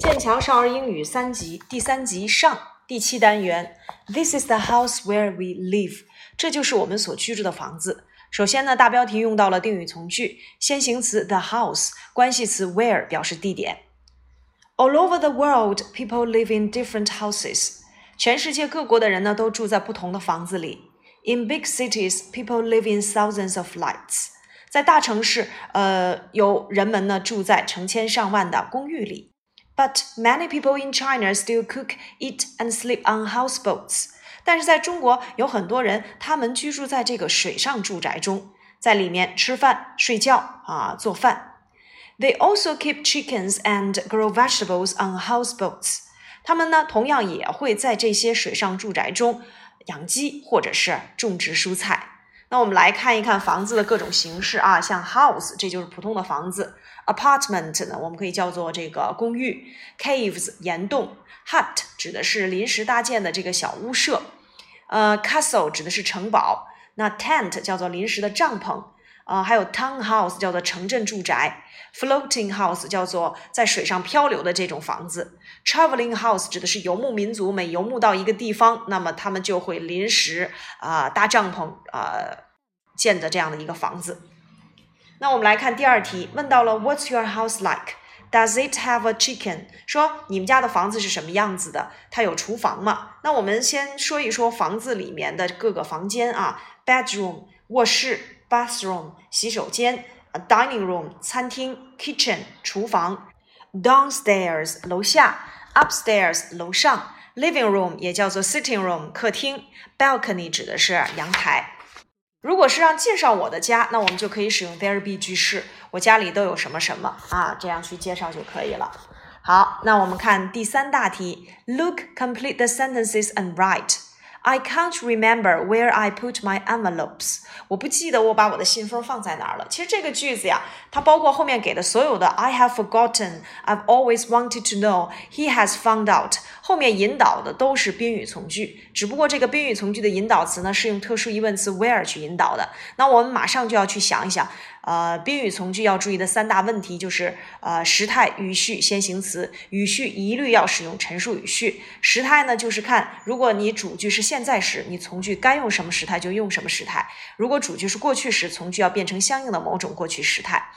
剑桥少儿英语三级第三集上第七单元，This is the house where we live。这就是我们所居住的房子。首先呢，大标题用到了定语从句，先行词 the house，关系词 where 表示地点。All over the world, people live in different houses。全世界各国的人呢，都住在不同的房子里。In big cities, people live in thousands of flats。在大城市，呃，有人们呢住在成千上万的公寓里。But many people in China still cook, eat, and sleep on houseboats. 但是在中国有很多人，他们居住在这个水上住宅中，在里面吃饭、睡觉啊，做饭。They also keep chickens and grow vegetables on houseboats. 他们呢，同样也会在这些水上住宅中养鸡或者是种植蔬菜。 那我们来看一看房子的各种形式啊，像 house 这就是普通的房子，apartment 呢我们可以叫做这个公寓，caves 岩洞，hut 指的是临时搭建的这个小屋舍，呃，castle 指的是城堡，那 tent 叫做临时的帐篷，啊，还有 townhouse 叫做城镇住宅，floating house 叫做在水上漂流的这种房子，traveling house 指的是游牧民族每游牧到一个地方，那么他们就会临时啊搭帐篷啊。建的这样的一个房子。那我们来看第二题，问到了 What's your house like? Does it have a chicken? 说你们家的房子是什么样子的？它有厨房吗？那我们先说一说房子里面的各个房间啊，bedroom 卧室，bathroom 洗手间，dining room 餐厅，kitchen 厨房，downstairs 楼下，upstairs 楼上，living room 也叫做 sitting room 客厅，balcony 指的是阳台。如果是让介绍我的家，那我们就可以使用 there be 句式。我家里都有什么什么啊？这样去介绍就可以了。好，那我们看第三大题。Look, complete the sentences and write. I can't remember where I put my envelopes。我不记得我把我的信封放在哪儿了。其实这个句子呀，它包括后面给的所有的 I have forgotten, I've always wanted to know, he has found out。后面引导的都是宾语从句，只不过这个宾语从句的引导词呢，是用特殊疑问词 where 去引导的。那我们马上就要去想一想。呃，宾语从句要注意的三大问题就是：呃，时态、语序、先行词。语序一律要使用陈述语序。时态呢，就是看如果你主句是现在时，你从句该用什么时态就用什么时态；如果主句是过去时，从句要变成相应的某种过去时态。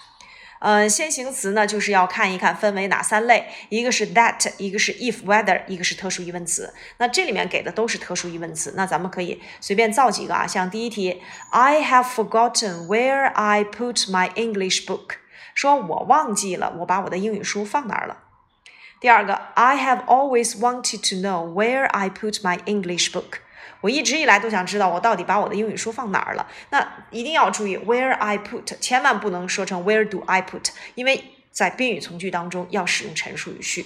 呃，先行词呢，就是要看一看分为哪三类，一个是 that，一个是 if whether，一个是特殊疑问词。那这里面给的都是特殊疑问词，那咱们可以随便造几个啊，像第一题，I have forgotten where I put my English book，说我忘记了我把我的英语书放哪儿了。第二个，I have always wanted to know where I put my English book。我一直以来都想知道我到底把我的英语书放哪儿了。那一定要注意 where I put，千万不能说成 where do I put，因为在宾语从句当中要使用陈述语序。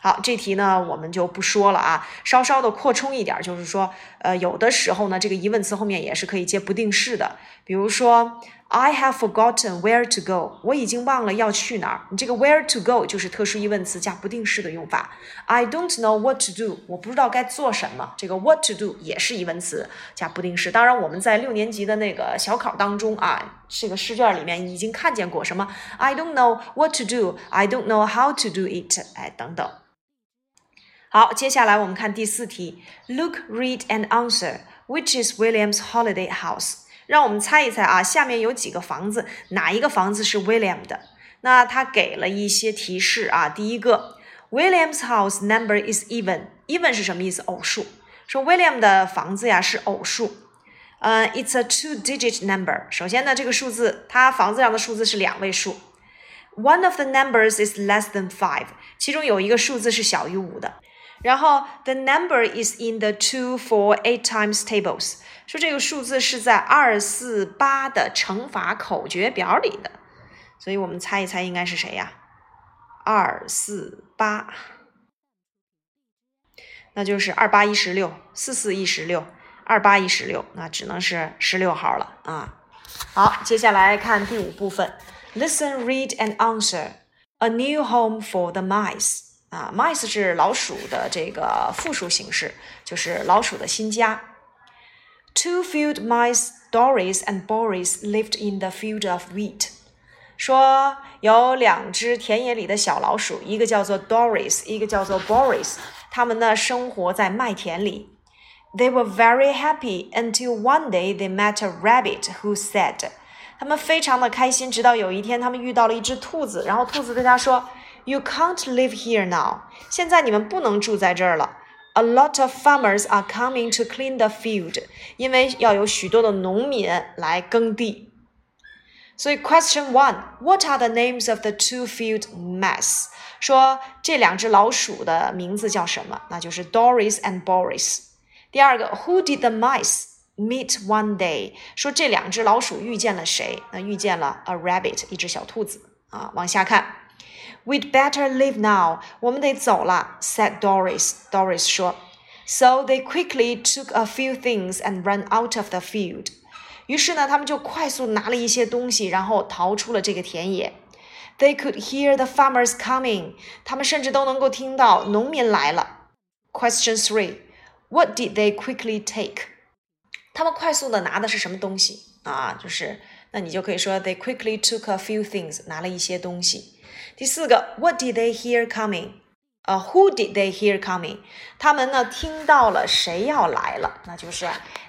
好，这题呢我们就不说了啊，稍稍的扩充一点，就是说，呃，有的时候呢这个疑问词后面也是可以接不定式的，比如说。I have forgotten where to go。我已经忘了要去哪儿。你这个 where to go 就是特殊疑问词加不定式的用法。I don't know what to do。我不知道该做什么。这个 what to do 也是疑问词加不定式。当然，我们在六年级的那个小考当中啊，这个试卷里面已经看见过什么 I don't know what to do。I don't know how to do it。哎，等等。好，接下来我们看第四题。Look, read and answer. Which is William's holiday house? 让我们猜一猜啊，下面有几个房子，哪一个房子是 William 的？那他给了一些提示啊。第一个，William's house number is even，even 是什么意思？偶数。说 William 的房子呀是偶数。呃，it's a two-digit number。首先呢，这个数字，他房子上的数字是两位数。One of the numbers is less than five，其中有一个数字是小于五的。然后，the number is in the two, four, eight times tables。说这个数字是在二四八的乘法口诀表里的，所以我们猜一猜应该是谁呀？二四八，那就是二八一十六，四四一十六，二八一十六，那只能是十六号了啊。好，接下来看第五部分，Listen, read and answer. A new home for the mice. 啊，mice 是老鼠的这个复数形式，就是老鼠的新家。Two field mice, Doris and Boris, lived in the field of wheat. 说有两只田野里的小老鼠，一个叫做 Doris，一个叫做 Boris，他们呢生活在麦田里。They were very happy until one day they met a rabbit who said，他们非常的开心，直到有一天他们遇到了一只兔子，然后兔子对他说 ：“You can't live here now，现在你们不能住在这儿了。A lot of farmers are coming to clean the field，因为要有许多的农民来耕地。”所以，Question One，What are the names of the two field mice？说这两只老鼠的名字叫什么？那就是 Doris and Boris。第二个，Who did the mice meet one day？说这两只老鼠遇见了谁？那遇见了 a rabbit，一只小兔子啊。往下看 ，We'd better leave now，我们得走了，said Doris。Doris 说，So they quickly took a few things and ran out of the field。于是呢，他们就快速拿了一些东西，然后逃出了这个田野。They could hear the farmers coming。他们甚至都能够听到农民来了。Question three: What did they quickly take？他们快速的拿的是什么东西啊？就是 那你就可以说 They quickly took a few things，拿了一些东西。第四个，What did they hear coming？呃，Who did they hear coming？他们呢听到了谁要来了？那就是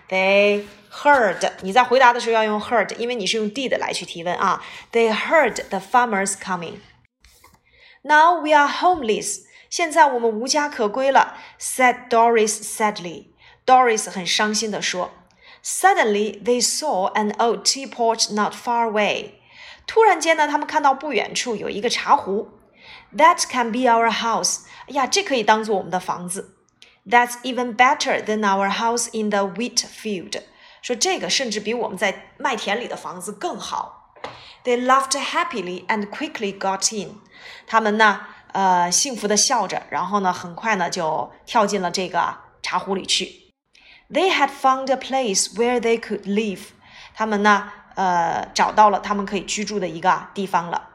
They heard。你在回答的时候要用 heard，因为你是用 did 来去提问啊。They heard the farmers coming. Now we are homeless. 现在我们无家可归了，said Doris sadly. Doris 很伤心地说。 Suddenly they saw an old teapot not far away. 突然间呢，他们看到不远处有一个茶壶。That can be our house. 哎呀，这可以当做我们的房子。That's even better than our house in the wheat field. 说这个甚至比我们在麦田里的房子更好。They laughed happily and quickly got in. 他们呢，呃，幸福的笑着，然后呢，很快呢就跳进了这个茶壶里去。 They had found a place where they could live. 他们呢，呃，找到了他们可以居住的一个地方了。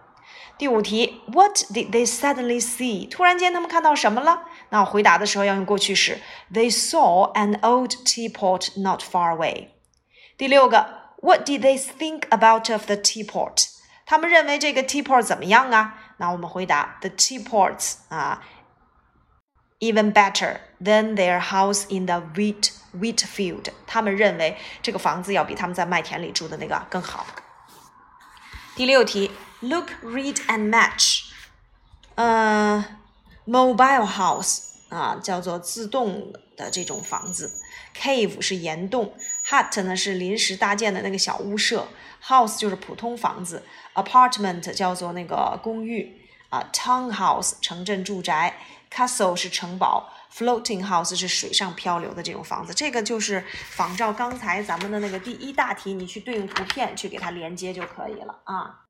第五题，What did they suddenly see？突然间他们看到什么了？那我回答的时候要用过去式。They saw an old teapot not far away。第六个，What did they think about of the teapot？他们认为这个 teapot 怎么样啊？那我们回答，The teapots 啊 ，even better than their house in the wheat wheat field。他们认为这个房子要比他们在麦田里住的那个更好。第六题，Look, read and match。呃，mobile house 啊，叫做自动的这种房子。Cave 是岩洞，hut 呢是临时搭建的那个小屋舍，house 就是普通房子，apartment 叫做那个公寓 啊，townhouse 城镇住宅，castle 是城堡，floating house 是水上漂流的这种房子。这个就是仿照刚才咱们的那个第一大题，你去对应图片去给它连接就可以了啊。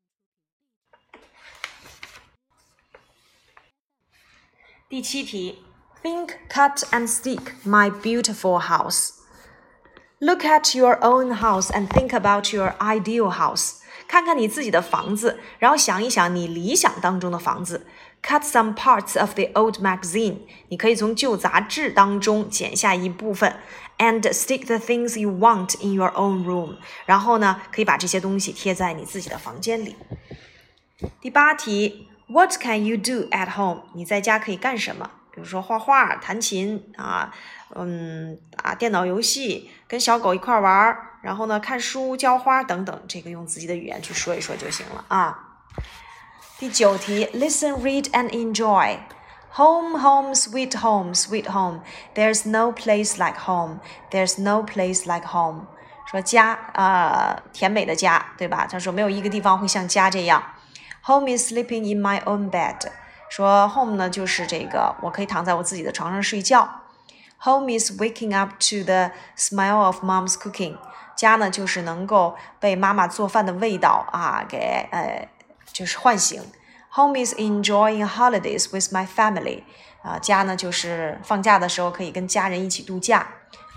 第七题。Think, cut, and stick, my beautiful house. Look at your own house and think about your ideal house. 看看你自己的房子，然后想一想你理想当中的房子。Cut some parts of the old magazine. 你可以从旧杂志当中剪下一部分，and stick the things you want in your own room. 然后呢，可以把这些东西贴在你自己的房间里。第八题，What can you do at home? 你在家可以干什么？ 比如说画画、弹琴啊，嗯啊，电脑游戏，跟小狗一块玩儿，然后呢，看书、浇花等等，这个用自己的语言去说一说就行了啊。第九题，Listen, read and enjoy. Home, home, sweet home, sweet home. There's no place like home. There's no place like home. 说家啊，甜美的家，对吧？他说没有一个地方会像家这样。Home is sleeping in my own bed. 说 home 呢，就是这个，我可以躺在我自己的床上睡觉。Home is waking up to the smell of mom's cooking。家呢，就是能够被妈妈做饭的味道啊，给呃，就是唤醒。Home is enjoying holidays with my family。啊，家呢，就是放假的时候可以跟家人一起度假。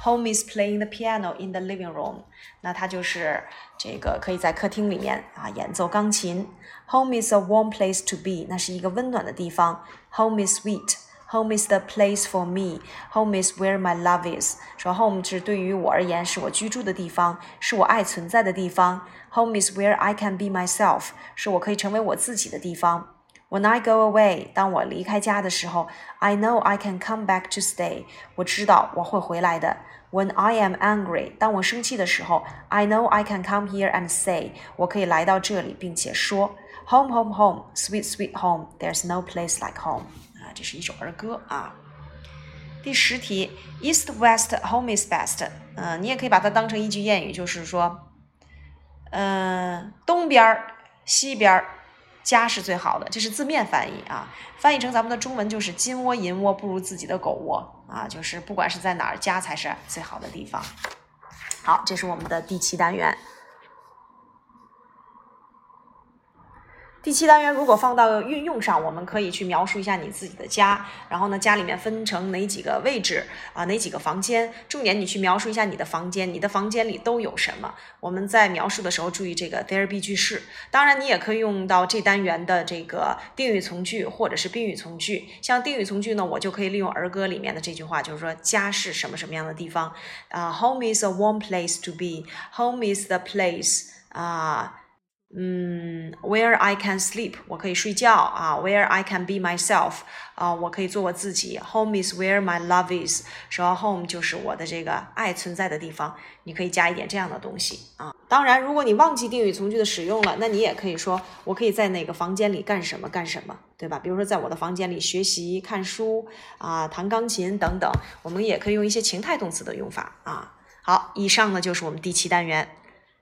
Home is playing the piano in the living room。那它就是这个可以在客厅里面啊演奏钢琴。Home is a warm place to be，那是一个温暖的地方。Home is sweet， Home is the place for me. Home is where my love is. 说 home 是对于我而言是我居住的地方，是我爱存在的地方。Home is where I can be myself. 是我可以成为我自己的地方。 When I go away，当我离开家的时候，I know I can come back to stay。我知道我会回来的。When I am angry，当我生气的时候，I know I can come here and say。我可以来到这里并且说，Home, home, home, sweet, sweet home. There's no place like home。啊，这是一首儿歌啊。第十题，East, West, home is best。嗯，你也可以把它当成一句谚语，就是说，嗯，东边儿、西边儿。家是最好的，这是字面翻译啊，翻译成咱们的中文就是金窝银窝不如自己的狗窝啊，就是不管是在哪儿，家才是最好的地方。好，这是我们的第七单元。第七单元如果放到运用上，我们可以去描述一下你自己的家，然后呢，家里面分成哪几个位置啊，哪几个房间？重点你去描述一下你的房间，你的房间里都有什么？我们在描述的时候注意这个 there be 句式。当然，你也可以用到这单元的这个定语从句或者是宾语从句。像定语从句呢，我就可以利用儿歌里面的这句话，就是说家是什么什么样的地方啊？Home is a warm place to be. Home is the place 啊。嗯，where I can sleep，我可以睡觉啊。Where I can be myself，啊，我可以做我自己。Home is where my love is，说 home 就是我的这个爱存在的地方。你可以加一点这样的东西啊。当然，如果你忘记定语从句的使用了，那你也可以说我可以在哪个房间里干什么干什么，对吧？比如说在我的房间里学习、看书啊、弹钢琴等等。我们也可以用一些情态动词的用法啊。好，以上呢就是我们第七单元。